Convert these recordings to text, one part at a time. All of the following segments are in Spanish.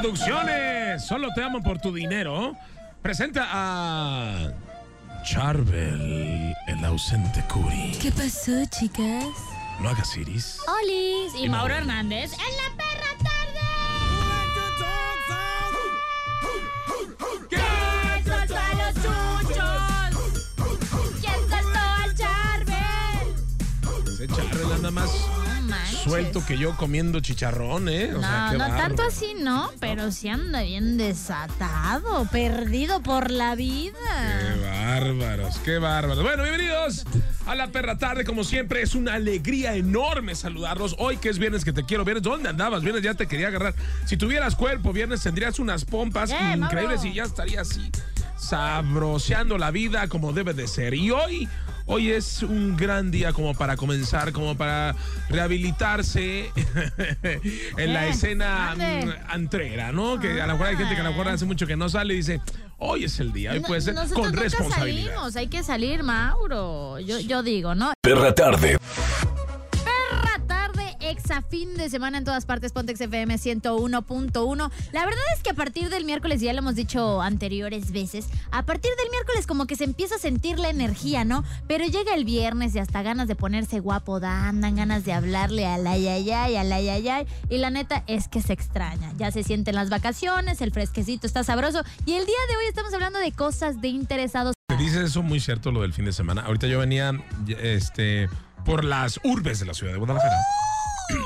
Producciones, solo te amo por tu dinero. Presenta a Charbel, el ausente Curi. ¿Qué pasó, chicas? No hagas iris. Olis y Mauro Hernández en la perra tarde. ¿Quién soltó a los chuchos? ¿Quién soltó al Charbel? Ese Charbel anda más manches. suelto que yo comiendo chicharrón, ¿eh? O No, sea, no tanto así, no, pero sí anda bien desatado, perdido por la vida. Qué bárbaros, qué bárbaros. Bueno, bienvenidos a la perra tarde. Como siempre, es una alegría enorme saludarlos. Hoy que es viernes que te quiero. Viernes, ¿dónde andabas? Viernes ya te quería agarrar. Si tuvieras cuerpo, viernes tendrías unas pompas Eh, increíbles Mauro. y ya estaría así sabroseando la vida como debe de ser. Y hoy, hoy es un gran día como para comenzar, como para rehabilitarse en la Eh, escena mm, antrera, ¿no? Que a lo mejor hay gente que a lo mejor hace mucho que no sale y dice, hoy es el día, hoy puede ser Nosotros con nunca responsabilidad. salimos, hay que salir, Mauro. Yo, yo digo, ¿no? Perra Tarde. Exa fin de semana en todas partes, Pontex FM 101.1. La verdad es que a partir del miércoles, ya lo hemos dicho anteriores veces, a partir del miércoles como que se empieza a sentir la energía, ¿no? Pero llega el viernes y hasta ganas de ponerse guapo dan, dan ganas de hablarle al ayayay, al ayayay. Y la neta es que se extraña. Ya se sienten las vacaciones, el fresquecito está sabroso. Y el día de hoy estamos hablando de cosas de interesados. Te dices eso muy cierto lo del fin de semana. Ahorita yo venía este por las urbes de la ciudad de Guadalajara.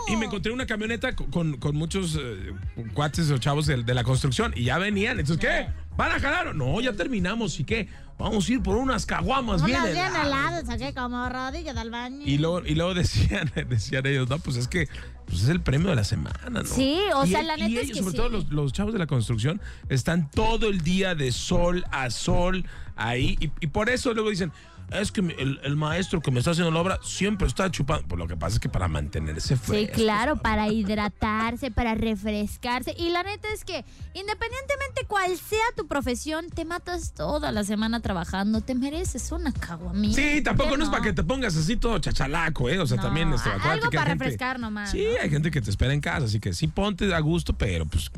Y me encontré una camioneta con, con- muchos eh, cuates o chavos de, de la construcción y ya venían. Entonces, ¿qué? ¿Van a jalar? No, ya terminamos. ¿Y qué? Vamos a ir por unas caguamas bien heladas. heladas, aquí como rodillas del baño. Y luego, y luego decían, decían ellos, no, pues es que pues es el premio de la semana, ¿no? Sí, o Y sea, e- la y neta es que sobre sí. todo los, los chavos de la construcción, están todo el día de sol a sol ahí. Y, y por eso luego dicen, es que el, el maestro que me está haciendo la obra siempre está chupando. Pues lo que pasa es que para mantenerse Sí, fresco. claro, para hidratarse, para refrescarse. Y la neta es que, independientemente cuál sea tu profesión, te matas toda la semana trabajando. Te mereces una caguamita. Sí, tampoco ¿Por qué no es para que te pongas así todo chachalaco, ¿eh? O sea, No, también... Este, algo para gente- refrescar nomás, Sí, ¿no? hay gente que te espera en casa, así que sí ponte a gusto, pero pues...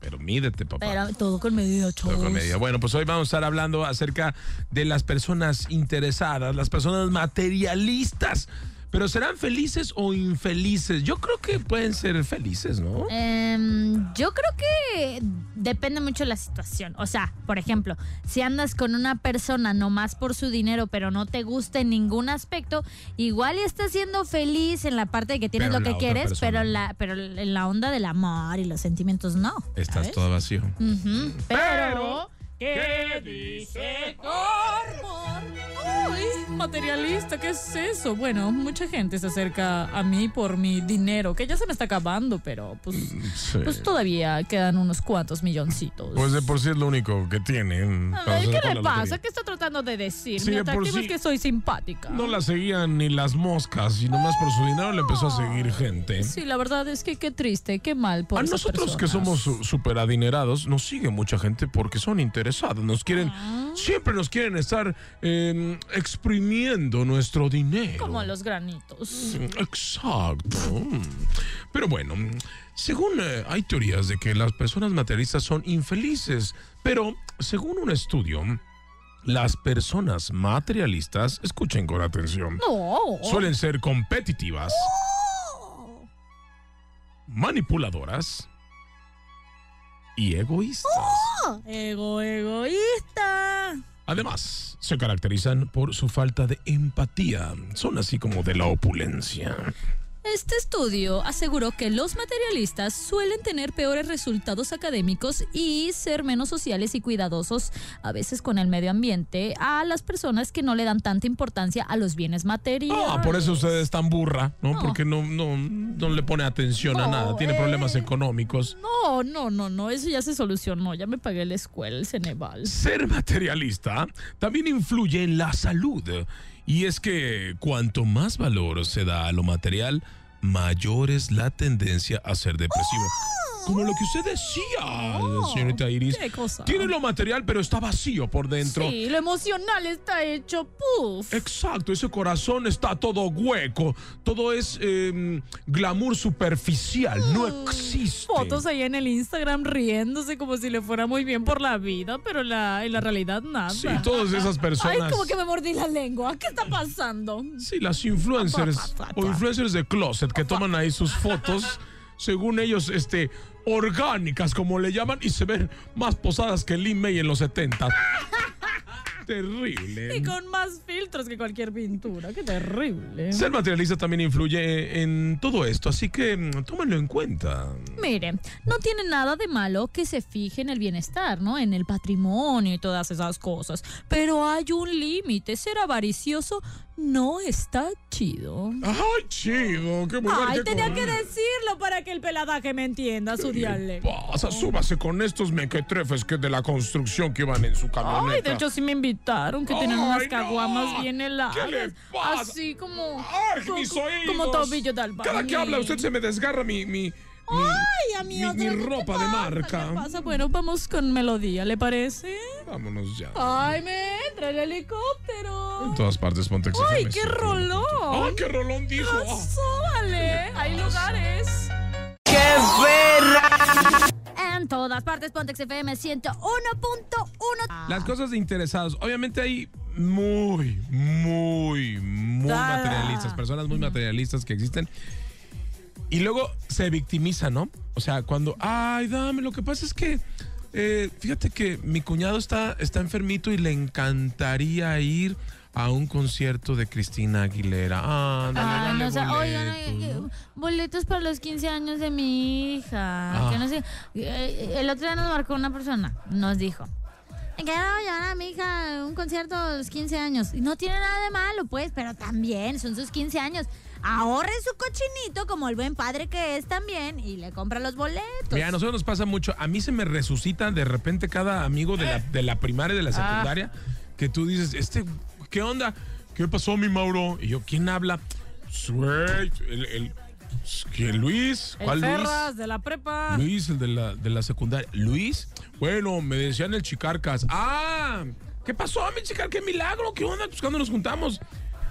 Pero mídete, papá. Pero todo con medida, Todo chavos. con medida. Bueno, pues hoy vamos a estar hablando acerca de las personas interesadas, las personas materialistas. Pero serán felices o infelices. Yo creo que pueden ser felices, ¿no? Em, yo creo que depende mucho de la situación. O sea, por ejemplo, si andas con una persona nomás por su dinero, pero no te gusta en ningún aspecto, igual y estás siendo feliz en la parte de que tienes Pero lo que quieres, persona pero la, pero en la onda del amor y los sentimientos no. Estás ¿sabes? todo vacío. Pero, Pero, ¿qué dice Carbon? Materialista, ¿qué es eso? Bueno, mucha gente se acerca a mí por mi dinero, que ya se me está acabando, pero pues, Sí. pues todavía quedan unos cuantos milloncitos. Pues de por sí es lo único que tienen. ¿qué le pasa? ¿Qué está tratando de decir? Sí, mi de atractivo sí. es que soy simpática. No la seguían ni las moscas y nomás por su dinero le empezó a seguir gente. Sí, la verdad es que qué triste, qué mal por A nosotros que somos súper adinerados, nos sigue mucha gente porque son interesados. Nos quieren, Ah. siempre nos quieren estar eh, exprimiendo nuestro dinero. Como los granitos. Exacto. Pero bueno, según eh, hay teorías de que las personas materialistas son infelices, pero según un estudio, las personas materialistas, escuchen con atención, No. suelen ser competitivas, manipuladoras y egoístas. Ego, egoísta. Además, se caracterizan por su falta de empatía. Son así como de la opulencia. Este estudio aseguró que los materialistas suelen tener peores resultados académicos y ser menos sociales y cuidadosos, a veces con el medio ambiente, a las personas que no le dan tanta importancia a los bienes materiales. Ah, por eso usted es tan burra, ¿no? Porque no, no, no le pone atención a nada, tiene eh. problemas económicos. No, no, no, no, eso ya se solucionó, ya me pagué la escuela, el Ceneval. Ser materialista también influye en la salud. Y es que cuanto más valor se da a lo material, mayor es la tendencia a ser depresivo. Como lo que usted decía, señorita Iris. ¿qué cosa? Tiene lo material, pero está vacío por dentro. Sí, lo emocional está hecho puff. Exacto, ese corazón está todo hueco, todo es eh, glamour superficial, no existe. Fotos ahí en el Instagram riéndose como si le fuera muy bien por la vida, pero la, en la realidad nada. Sí, todas esas personas. Ay, como que me mordí la lengua. ¿Qué está pasando? Sí, las influencers o influencers de closet que toman ahí sus fotos, según ellos, este, orgánicas, como le llaman, y se ven más posadas que Lin May en los 70. Terrible. Y con más filtros que cualquier pintura. Qué terrible. Ser materialista también influye en todo esto, así que mm, tómenlo en cuenta. Mire, no tiene nada de malo que se fije en el bienestar, ¿no? En el patrimonio y todas esas cosas. Pero hay un límite. Ser avaricioso no está chido. Ay, chido, qué bueno. Ay, tenía que decirlo para que el peladaje me entienda su dialecto. pasa? Súbase con estos mequetrefes que de la construcción que iban en su camioneta. Ay, de hecho sí me invitaron, que tenían unas no. caguamas bien heladas. ¿Qué le pasa? Así como... ¡Ay, co- mis oídos! Como tobillo de albañil. Cada que habla usted se me desgarra mi, mi, mi- Ay, a mí mi- otra mi ¿qué ropa de marca. ¿Qué pasa? Bueno, vamos con melodía, ¿le parece? Vámonos ya. Ay, me entra el helicóptero. En todas partes, ponte Ay, qué rolón. ¡Ay, qué rolón dijo! Ah. Súbale, hay lugares. En todas partes, Pontex FM 101.1. Las cosas de interesados. Obviamente hay muy, muy, muy Ah. materialistas, personas muy materialistas que existen. Y luego se victimizan, ¿no? O sea, cuando, ay, dame, lo que pasa es que, eh, fíjate que mi cuñado está, está enfermito y le encantaría ir a un concierto de Cristina Aguilera. Ah, dale, Ah, dale no, o sea, boletos, boletos para los 15 años de mi hija. Ah. Que no sé. eh, El otro día nos marcó una persona, nos dijo. Quiero llevar a mi hija a un concierto a los 15 años. Y no tiene nada de malo, pues, pero también son sus 15 años. Ahorre su cochinito como el buen padre que es también y le compra los boletos. Mira, a nosotros nos pasa mucho. A mí se me resucita de repente cada amigo de la, de la primaria y de la secundaria que tú dices, este, ¿qué onda? ¿Qué pasó, mi Mauro? Y yo, ¿quién habla? El, el- ¿qué, Luis? El ¿Cuál Luis? Ferras de la prepa. Luis, el de la, de la secundaria. ¿Luis? Bueno, me decían el Chicarcas. ¡Ah! ¿Qué pasó, mi Chicar? ¡Qué milagro! ¿Qué onda? Pues cuando nos juntamos.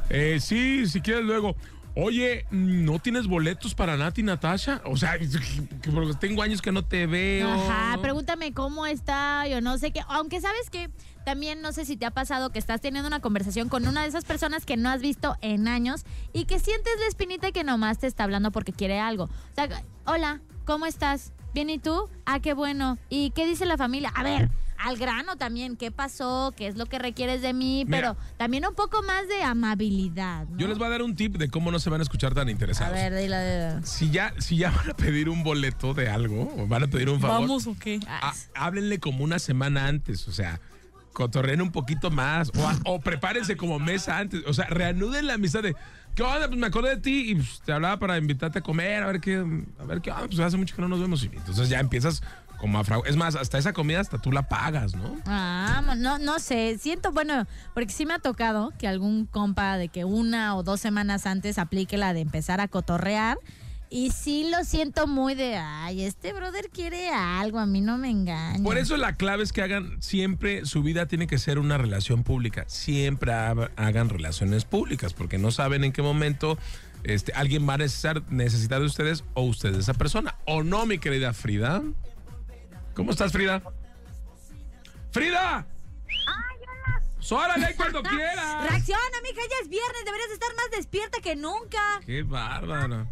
Eh, sí, si quieres luego. Oye, ¿no tienes boletos para Nati Natasha? O sea, que porque tengo años que no te veo. Ajá, pregúntame cómo está, yo no sé qué. Aunque sabes que también no sé si te ha pasado que estás teniendo una conversación con una de esas personas que no has visto en años y que sientes la espinita que nomás te está hablando porque quiere algo. O sea, hola, ¿cómo estás? ¿Bien y tú? Ah, qué bueno. ¿Y qué dice la familia? A ver, al grano también, ¿qué pasó? ¿Qué es lo que requieres de mí? Mira. Pero también un poco más de amabilidad. ¿no? Yo les voy a dar un tip de cómo no se van a escuchar tan A interesados. ver, dile, dile. Si ya, si ya van a pedir un boleto de algo, o van a pedir un favor, ¿Vamos o qué? ah, háblenle como una semana antes, o sea, cotorreen un poquito más, o, a- o prepárense como mes antes, o sea, reanuden la amistad de, ¿qué onda? Pues me acordé de ti y pues, te hablaba para invitarte a comer, a ver qué, a ver qué, onda, pues hace mucho que no nos vemos. Y entonces ya empiezas como a frau- Es más, hasta esa comida hasta tú la pagas, ¿no? Ah, no, no sé, siento, bueno, porque sí me ha tocado que algún compa de que una o dos semanas antes aplique la de empezar a cotorrear. Y sí lo siento muy de, ay, este brother quiere algo, a mí no me engaña. Por eso la clave es que hagan siempre, su vida tiene que ser una relación pública. Siempre ha- hagan relaciones públicas, porque no saben en qué momento este, alguien va a necesitar, necesitar de ustedes o ustedes de esa persona. ¿O no, mi querida Frida? ¿Cómo estás, Frida? ¡Frida! ¡Sórale cuando quieras! Reacciona, mija, ya es viernes, deberías estar más despierta que nunca. ¡Qué bárbara!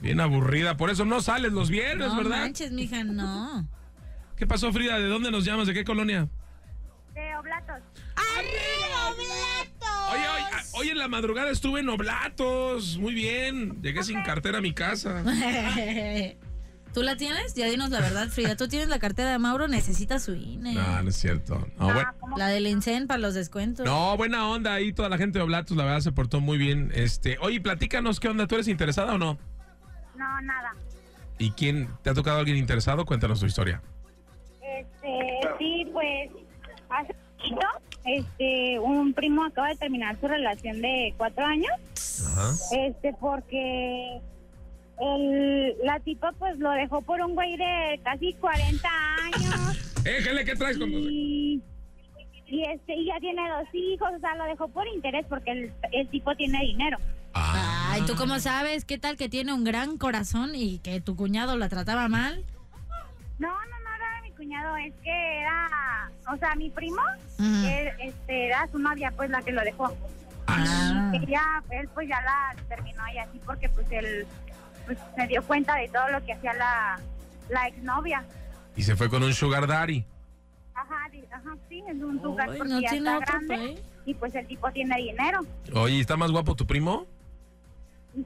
Bien aburrida, por eso no sales los viernes, no ¿verdad? manches, mija, no. ¿Qué pasó, Frida? ¿De dónde nos llamas? ¿De qué colonia? De Oblatos. ¡Arriba, Oblatos! Oye, oye, hoy en la madrugada estuve en Oblatos. Muy bien. Llegué sin cartera a mi casa. ¿Tú la tienes? Ya dinos la verdad, Frida. ¿Tú tienes la cartera de Mauro? Necesitas su INE. No, no es cierto. No, bueno. La del INSEN para los descuentos. No, buena onda ahí. Toda la gente de Oblatos, la verdad, se portó muy bien. Este, oye, platícanos, ¿qué onda? ¿Tú eres interesada o no? No, nada. ¿Y quién? ¿Te ha tocado alguien interesado? Cuéntanos tu historia. Este, sí, pues, hace poquito, este, un primo acaba de terminar su relación de cuatro años. Ajá. Este, porque el, la tipa, pues, lo dejó por un güey de casi 40 años. Éjele, ¿qué traes con y, y este, y ya tiene dos hijos, o sea, lo dejó por interés porque el, el tipo tiene dinero. Ah. Ay, ¿tú cómo sabes? ¿Qué tal que tiene un gran corazón y que tu cuñado la trataba mal? No, no, no era mi cuñado, es que era, o sea, mi primo, él, este, era su novia, pues, la que lo dejó. Ah. Ella, él pues ya la terminó y así porque pues él pues, se dio cuenta de todo lo que hacía la, la exnovia. Y se fue con un sugar daddy. Ajá, ajá, sí, es un lugar Ay, porque no ya tiene está otro grande y pues el tipo tiene dinero. Oye, ¿está más guapo tu primo?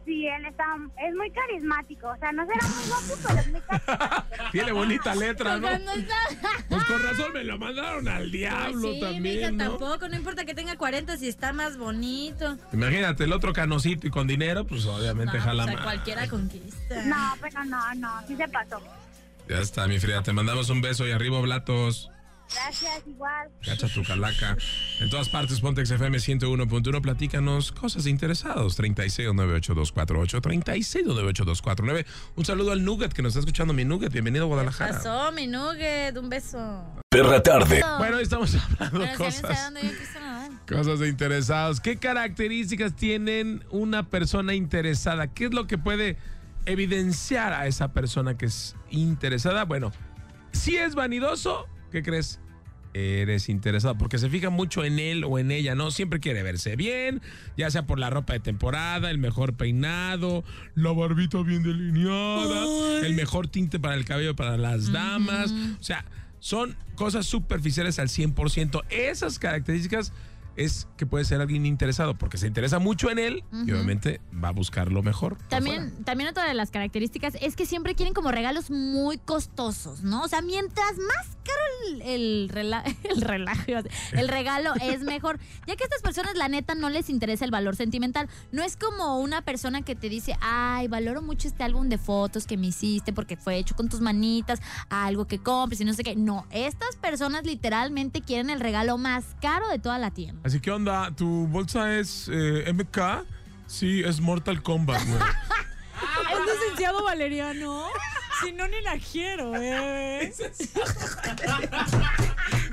Sí, él está, es muy carismático, o sea, no será muy guapo, pero es muy carismático. Tiene bonita letra, ¿no? Pues con razón me lo mandaron al diablo sí, mija, también, ¿no? tampoco, no importa que tenga 40 si está más bonito. Imagínate, el otro canocito y con dinero, pues obviamente No, jala o sea, más. cualquiera conquista. No, pero no, no, sí se pasó. Ya está, mi Frida, te mandamos un beso y arriba Blatos. Gracias, igual. Cacha tu calaca. En todas partes, Pontex FM 101.1. Platícanos cosas de interesados. 36982448. 36982449. Un saludo al Nugget que nos está escuchando, mi Nugget. Bienvenido a Guadalajara. Pasó, mi nugget, un beso. Perra tarde. Bueno, hoy estamos hablando cosas, cosas de interesados. ¿Qué características tienen una persona interesada? ¿Qué es lo que puede evidenciar a esa persona que es interesada? Bueno, si es vanidoso, ¿qué crees? Eres interesado porque se fija mucho en él o en ella, ¿no? Siempre quiere verse bien, ya sea por la ropa de temporada, el mejor peinado, la barbita bien delineada, el mejor tinte para el cabello para las damas. O sea, son cosas superficiales al 100%. Esas características es que puede ser alguien interesado porque se interesa mucho en él y obviamente va a buscar lo mejor. También, también otra de las características es que siempre quieren como regalos muy costosos, ¿no? O sea, mientras más caro el, el, rela- el relajo, el regalo es mejor. Ya que a estas personas, la neta, no les interesa el valor sentimental. No es como una persona que te dice, ay, valoro mucho este álbum de fotos que me hiciste porque fue hecho con tus manitas, algo que compres y no sé qué. No, estas personas literalmente quieren el regalo más caro de toda la tienda. Así que onda, ¿tu bolsa es eh, MK? Sí, es Mortal Kombat, güey. Es licenciado Valeriano. Si no, ni la quiero, eh.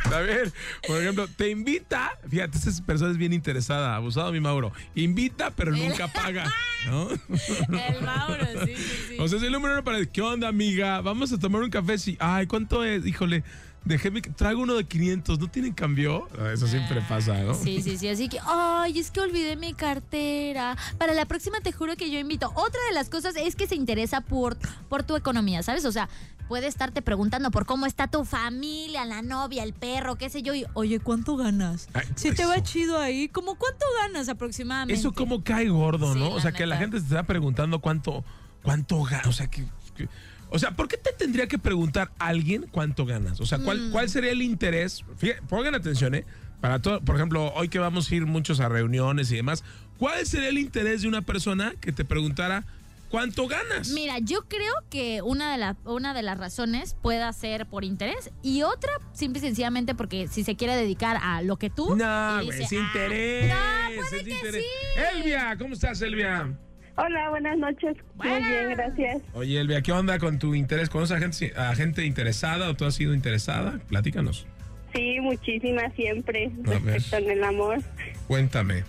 A ver, por ejemplo, te invita, fíjate, esa persona es bien interesada, abusado mi Mauro, invita pero nunca paga, ¿no? El Mauro, sí, sí, sí. O sea, es el número uno para, ¿qué onda, amiga? Vamos a tomar un café, sí. Ay, ¿cuánto es? Híjole, déjeme, traigo uno de 500, ¿no tienen cambio? Ah, Eso siempre pasa, ¿no? Sí, sí, sí. Así que, ay, es que olvidé mi cartera. Para la próxima te juro que yo invito. Otra de las cosas es que se interesa por, por tu economía, ¿sabes? O sea, puede estarte preguntando por cómo está tu familia, la novia, el perro, qué sé yo. Y, Oye, ¿cuánto ganas? Ay, Si te va chido ahí, ¿cómo cuánto ganas aproximadamente? Eso como cae gordo, Sí, ¿no? o sea, que la gente se está preguntando cuánto, cuánto gana. O sea, que, que- o sea, ¿por qué te tendría que preguntar a alguien cuánto ganas? O sea, Mm. ¿cuál, sería el interés? Fíjate, pongan atención, ¿eh? Para todo, por ejemplo, hoy que vamos a ir muchos a reuniones y demás, ¿cuál sería el interés de una persona que te preguntara cuánto ganas? Mira, yo creo que una de, la- una de las razones pueda ser por interés y otra, simple y sencillamente, porque si se quiere dedicar a lo que tú. No, dice, es "Ah, interés. no, puede es que interés. sí. Elvia, ¿cómo estás, Elvia? Hola, buenas noches. Muy bien, gracias. Oye, Elvia, ¿qué onda con tu interés? ¿Conoces a gente, a gente interesada o tú has sido interesada? Platícanos. Sí, muchísimas siempre A ver. respecto en el amor. Cuéntame.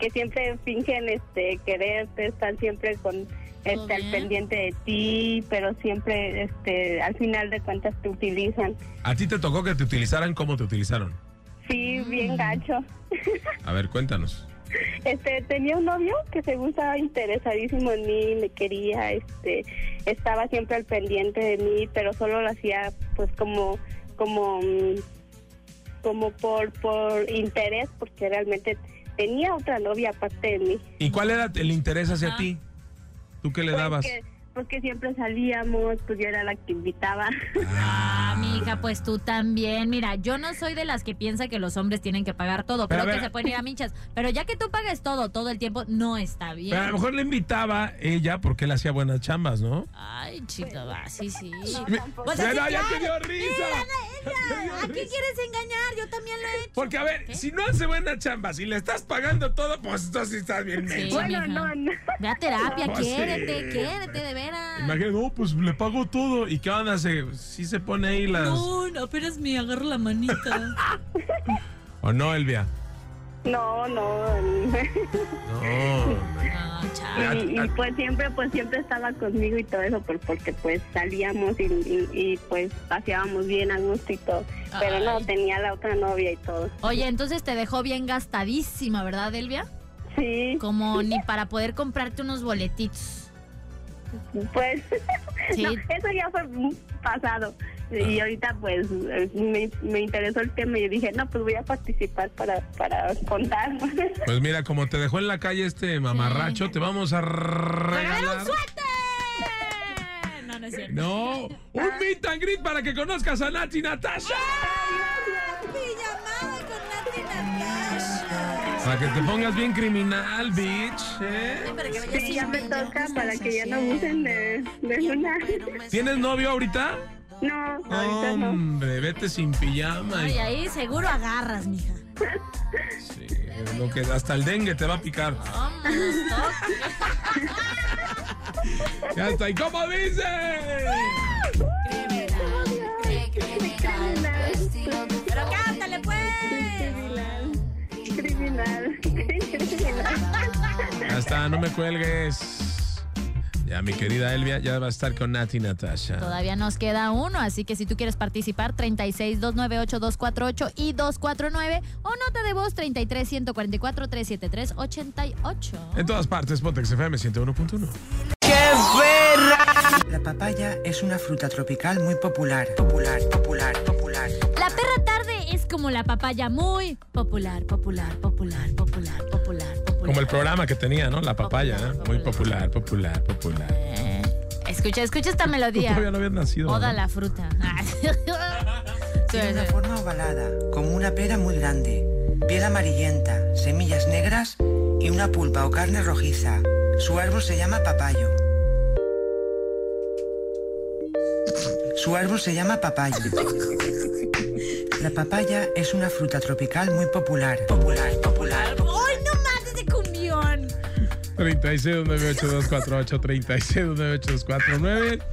Que siempre fingen este quererte, están siempre con este al pendiente de ti, pero siempre este al final de cuentas te utilizan. ¿A ti te tocó que te utilizaran como te utilizaron? Sí, bien gacho. A ver, cuéntanos. Este, tenía un novio que se estaba interesadísimo en mí, me quería, este, estaba siempre al pendiente de mí, pero solo lo hacía pues como, como, mm, como por, por interés, porque realmente tenía otra novia aparte de mí. ¿Y cuál era el interés hacia Ah. ti? ¿Tú qué le Pues dabas? que, pues que siempre salíamos, pues yo era la que invitaba. Ah, mija, pues tú también. Mira, yo no soy de las que piensa que los hombres tienen que pagar todo. Pero Creo que se pueden ir a minchas. Pero ya que tú pagues todo, todo el tiempo, no está bien. Pero a lo mejor le invitaba ella porque él hacía buenas chambas, ¿no? Ay, chica, va, sí, sí. Pues Mira, así ya claro. te dio risa. ¿A qué quieres engañar? Yo también lo he hecho. Porque, a ver, si no hace buenas chambas y le estás pagando todo, pues entonces sí estás bien Sí. bueno, mija. no, no. Ve a terapia, Pues sí. quiérete, quiérete, de veras. Imagínate, no, pues le pago todo. ¿Y qué onda? Sí se pone ahí las... No, no, apenas me agarro la manita. ¿O no, Elvia? No, no. No. Chao. Y, y, pues siempre, pues siempre estaba conmigo y todo eso, pues porque pues salíamos y, y- y, pues paseábamos bien a gusto y todo. Pero no, tenía la otra novia y todo. Oye, entonces te dejó bien gastadísima, ¿verdad, Elvia? Sí, Como ni para poder comprarte unos boletitos. pues Sí. no, eso ya fue pasado. Y ahorita pues me, me interesó el tema y yo dije, no, pues voy a participar para, para contar. Pues mira, como te dejó en la calle este mamarracho, te vamos a regalar... No, no es cierto. No, un meet and greet para que conozcas a Nati Natasha. Para que te pongas bien criminal, bitch. ¿eh? Sí, ya me toca para que ya no usen de, de luna. ¿Tienes novio ahorita? No, ahorita no. Hombre, vete sin pijama. Ay, y- ahí seguro agarras, mija. Sí, lo que hasta el dengue te va a picar. Toca. Ya está. ¿Y cómo dice? Pero cántale, pues. Criminal. Criminal. Ya está, no me cuelgues. Ya, mi querida Elvia, ya va a estar con Nati Natasha. Todavía nos queda uno, así que si tú quieres participar, 36 298 248 y 249 o nota de voz 33 144 373 88. En todas partes, Pontex FM 101.1. La papaya es una fruta tropical muy popular. Popular, popular, popular. La perra tarde es como la papaya muy popular, popular, popular, popular, popular. Como el programa que tenía, ¿no? La papaya, Popular, ¿eh? Muy popular, popular, popular. Eh, escucha, escucha esta Tú melodía. todavía no habías nacido. Oda ¿no? la fruta. Tiene una forma ovalada, como una pera muy grande. Piel amarillenta, semillas negras y una pulpa o carne rojiza. Su árbol se llama papayo. Su árbol se llama papayo. La papaya es una fruta tropical muy popular. Popular, 369824 369824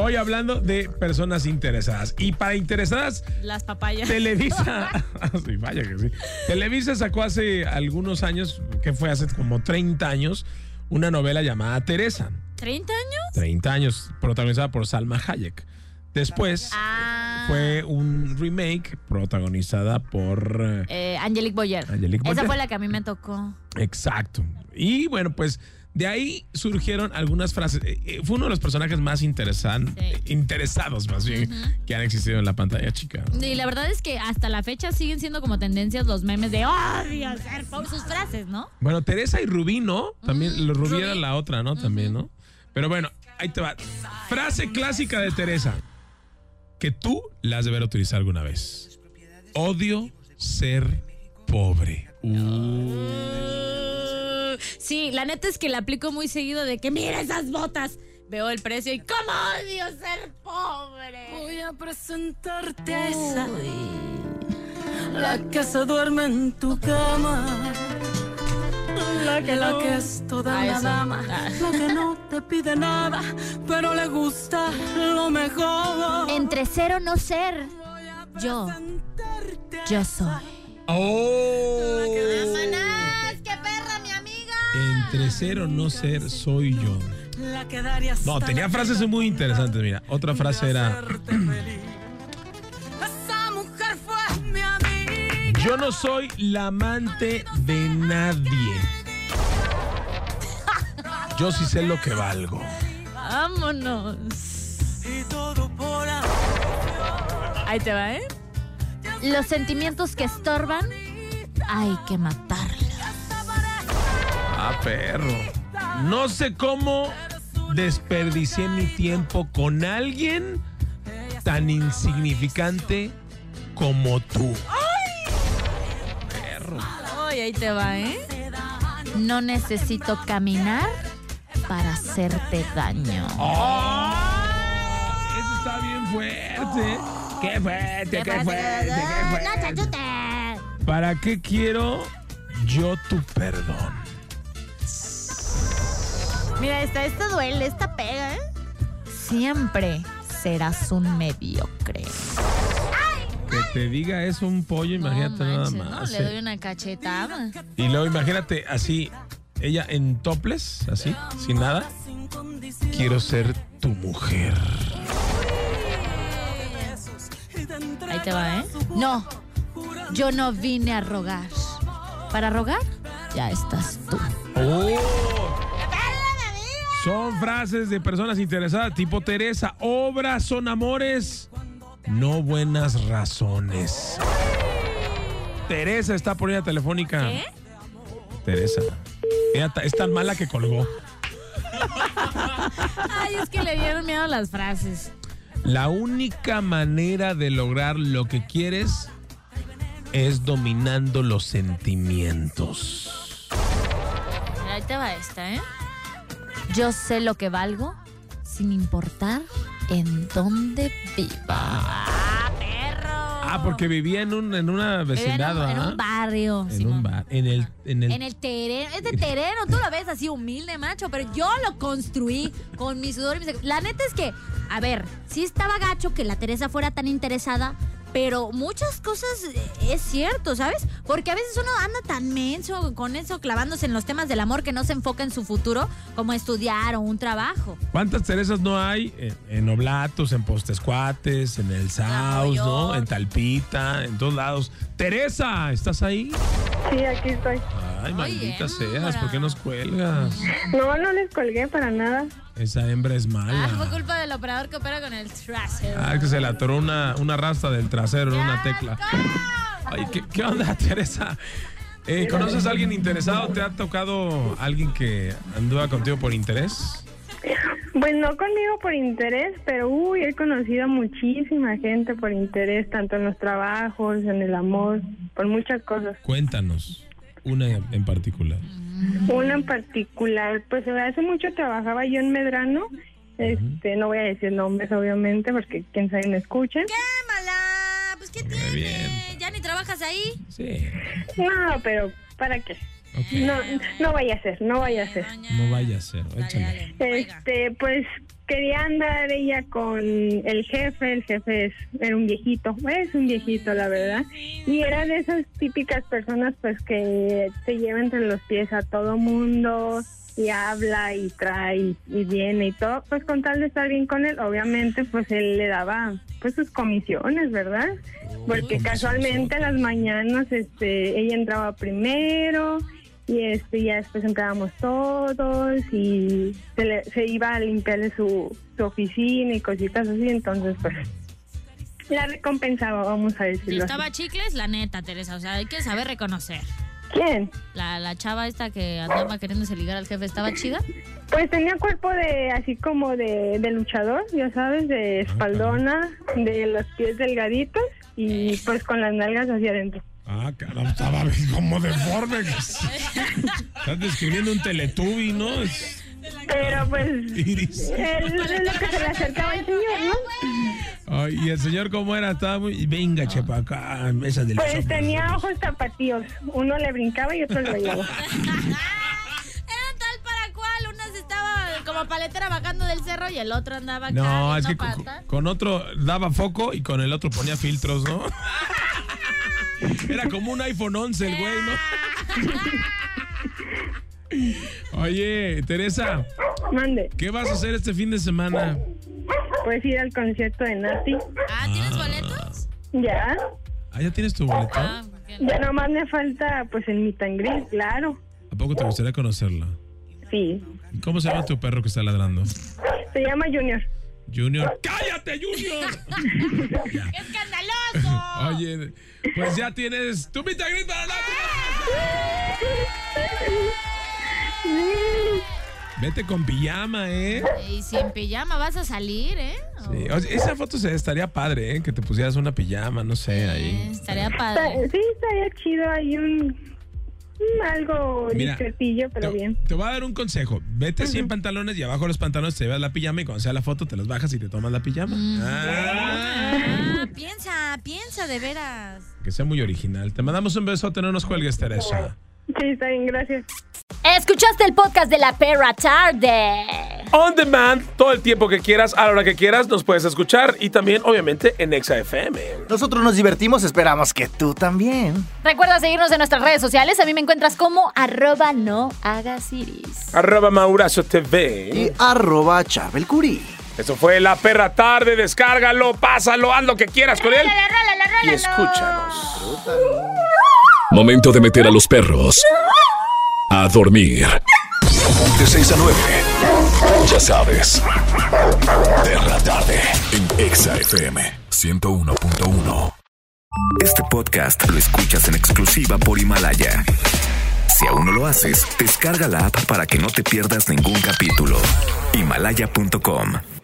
Hoy hablando de personas interesadas. Y para interesadas, Las papayas. Televisa. Sí, vaya que sí. Televisa sacó hace algunos años, que fue hace como 30 años, una novela llamada Teresa. ¿30 años? 30 años, protagonizada por Salma Hayek. Después Ah. Fue un remake protagonizada por. eh, Eh, Angelique Boyer. Angelique Esa Boyer. fue la que a mí me tocó. Exacto. Y bueno, pues de ahí surgieron algunas frases. Eh, eh, Fue uno de los personajes más interesan- Sí. interesados, más bien, que han existido en la pantalla chica. Y la verdad es que hasta la fecha siguen siendo como tendencias los memes de odio hacer por sus frases, ¿no? Bueno, Teresa y Rubí, ¿no? También, Rubí. era la otra, ¿no? También, ¿no? Pero bueno, ahí te va. Frase clásica de Teresa. Que tú la has de ver utilizar alguna vez. Odio ser pobre. Uh. Uh, sí, la neta es que la aplico muy seguido de que mira esas botas. Veo el precio y ¿cómo odio ser pobre? Voy a presentarte a esa, la que se duerme en tu cama, la que, la que es toda una eso. dama, Ah. la que no te pide nada, pero le gusta lo mejor. Entre cero no ser. Yo, yo soy. ¡Oh! ¡Manás! ¡Qué perra, mi amiga! Entre ser o no ser, soy yo. la que daría No, tenía frases muy interesantes, mira. Otra frase era, yo no soy la amante de nadie. Yo sí sé lo que valgo. Vámonos. Ahí te va, ¿eh? Los sentimientos que estorban, hay que matarlos. Ah, perro. No sé cómo desperdicié mi tiempo con alguien tan insignificante como tú. Ahí te va, ¿eh? No necesito caminar para hacerte daño. ¡Oh! Eso está bien fuerte. ¡Qué fuerte, qué fuerte, qué No, fuerte! ¿Para qué quiero yo tu perdón? Mira, esta, esta duele, esta pega, ¿eh? Siempre serás un mediocre. Que te diga eso un pollo, imagínate no nada más. ¿no? Le eh. doy una cachetada. Y luego imagínate así, ella en toples, así, sin nada. Quiero ser tu mujer. Ahí te va, ¿eh? No, yo no vine a rogar. Para rogar, ya estás tú. ¡Oh! Son frases de personas interesadas, tipo Teresa. Obras son amores, no buenas razones. Teresa está por ella telefónica. ¿Qué? Teresa. Ella es tan mala que colgó. Ay, es que le dieron miedo las frases. La única manera de lograr lo que quieres es dominando los sentimientos. Ahí te va esta, ¿eh? Yo sé lo que valgo sin importar en dónde viva. ¡Ah, perro! Ah, porque vivía en un en una en vecindad, un, en un barrio. En Simón. un bar. En el, en el, En el terreno, es de terreno, tú lo ves así humilde, macho, pero yo lo construí con mi sudor y mi sac- La neta es que, a ver, sí estaba gacho que la Teresa fuera tan interesada, pero muchas cosas eh, es cierto, ¿sabes? Porque a veces uno anda tan menso con eso, clavándose en los temas del amor que no se enfoca en su futuro, como estudiar o un trabajo. ¿Cuántas Teresas no hay? En, en Oblatos, en Postescuates, en el Saus, ¿no? En Talpita, en todos lados. Teresa, ¿estás ahí? Sí, aquí estoy. Ay, maldita seas, ¿por qué nos cuelgas? No, no les colgué para nada. Esa hembra es Ah, fue mala. culpa del operador que opera con el trasero. Ah, que se le atoró una, una rasta del trasero en una tecla. Ay, ¿qué, qué onda, Teresa? Eh, ¿Conoces a alguien interesado? ¿Te ha tocado alguien que anduva contigo por interés? Pues no conmigo por interés, pero uy, he conocido a muchísima gente por interés, tanto en los trabajos, en el amor, por muchas cosas. Cuéntanos, una en particular. Una en particular, pues hace mucho trabajaba yo en Medrano, este, no voy a decir nombres obviamente porque quién sabe me escuchen. ¡Quémala! Pues, ¿qué tiene? bien. ¿Ya ni trabajas ahí? Sí. No, pero ¿para qué? Ok. No, no vaya a ser, no vaya a ser. No vaya a ser. Échale. Este, pues quería andar ella con el jefe, el jefe es, era un viejito, es un viejito la verdad, y era de esas típicas personas pues que se lleva entre los pies a todo mundo y habla y trae y viene y todo, pues con tal de estar bien con él, obviamente pues él le daba pues sus comisiones, ¿verdad? Porque comisiones. casualmente a las mañanas este ella entraba primero y este ya después entrábamos todos y se, le- se iba a limpiarle su, su oficina y cositas así, entonces pues la recompensaba, vamos a decirlo así. estaba chicles, la neta, Teresa. O sea, hay que saber reconocer. ¿Quién? La, la chava esta que andaba queriéndose ligar al jefe, ¿estaba chida? Pues tenía cuerpo de así como de, de luchador, ya sabes, de espaldona, de los pies delgaditos y pues con las nalgas hacia adentro. Ah, caramba, estaba como deforme. Estás describiendo un teletubi, ¿no? Es Pero pues Iris. él es lo que se le acercaba al señor, ¿no? Ay, y el señor, ¿cómo era? Estaba muy. Venga, chepa, acá, esa del Pues tenía ojos tapatíos, uno le brincaba y otro le bailaba. Era tal para cual. Una se estaba como paletera bajando del cerro y el otro andaba acá No, es que con, con otro daba foco y con el otro ponía filtros, ¿no? Era como un iPhone 11 el güey, ¿no? Oye, Teresa, Mande, ¿qué vas a hacer este fin de semana? puedes ir al concierto de Nati. Ah, ¿tienes boletos? Ya, Ah, ¿ya tienes tu boleto? Ah, ya nomás me falta pues el greet, claro. ¿A poco te gustaría conocerla? Sí, ¿Y ¿Cómo se llama tu perro que está ladrando? se llama Junior. Junior. ¡Cállate, Junior! ¡Qué escandaloso! Oye, pues ya tienes tu mitad grita para la Vete con pijama, ¿eh? Y si en pijama vas a salir, ¿eh? Sí, o sea, esa foto se estaría padre, ¿eh? Que te pusieras una pijama, no sé, ahí. Estaría padre. Sí, estaría chido. Hay un, algo Mira, discretillo, pero te, bien. te voy a dar un consejo. Vete en pantalones y abajo de los pantalones te llevas la pijama y cuando sea la foto te los bajas y te tomas la pijama. Ah, Ah, piensa, piensa de veras. que sea muy original. Te mandamos un besote, no nos cuelgues, Teresa. Sí, está bien, gracias. Escuchaste el podcast de la perra tarde. On demand, todo el tiempo que quieras, a la hora que quieras, nos puedes escuchar y también, obviamente, en Exa FM. Nosotros nos divertimos, esperamos que tú también. Recuerda seguirnos en nuestras redes sociales. A mí me encuentras como arroba no hagas iris. Arroba Mauracio TV. Y arroba Charbel Curí. Eso fue La Perra Tarde. Descárgalo, pásalo, haz lo que quieras con él. Y escúchanos. Momento de meter a los perros a dormir. De 6 a 9. Ya sabes. Perra Tarde en Exa FM 101.1. Este podcast lo escuchas en exclusiva por Himalaya. Si aún no lo haces, descarga la app para que no te pierdas ningún capítulo. Himalaya.com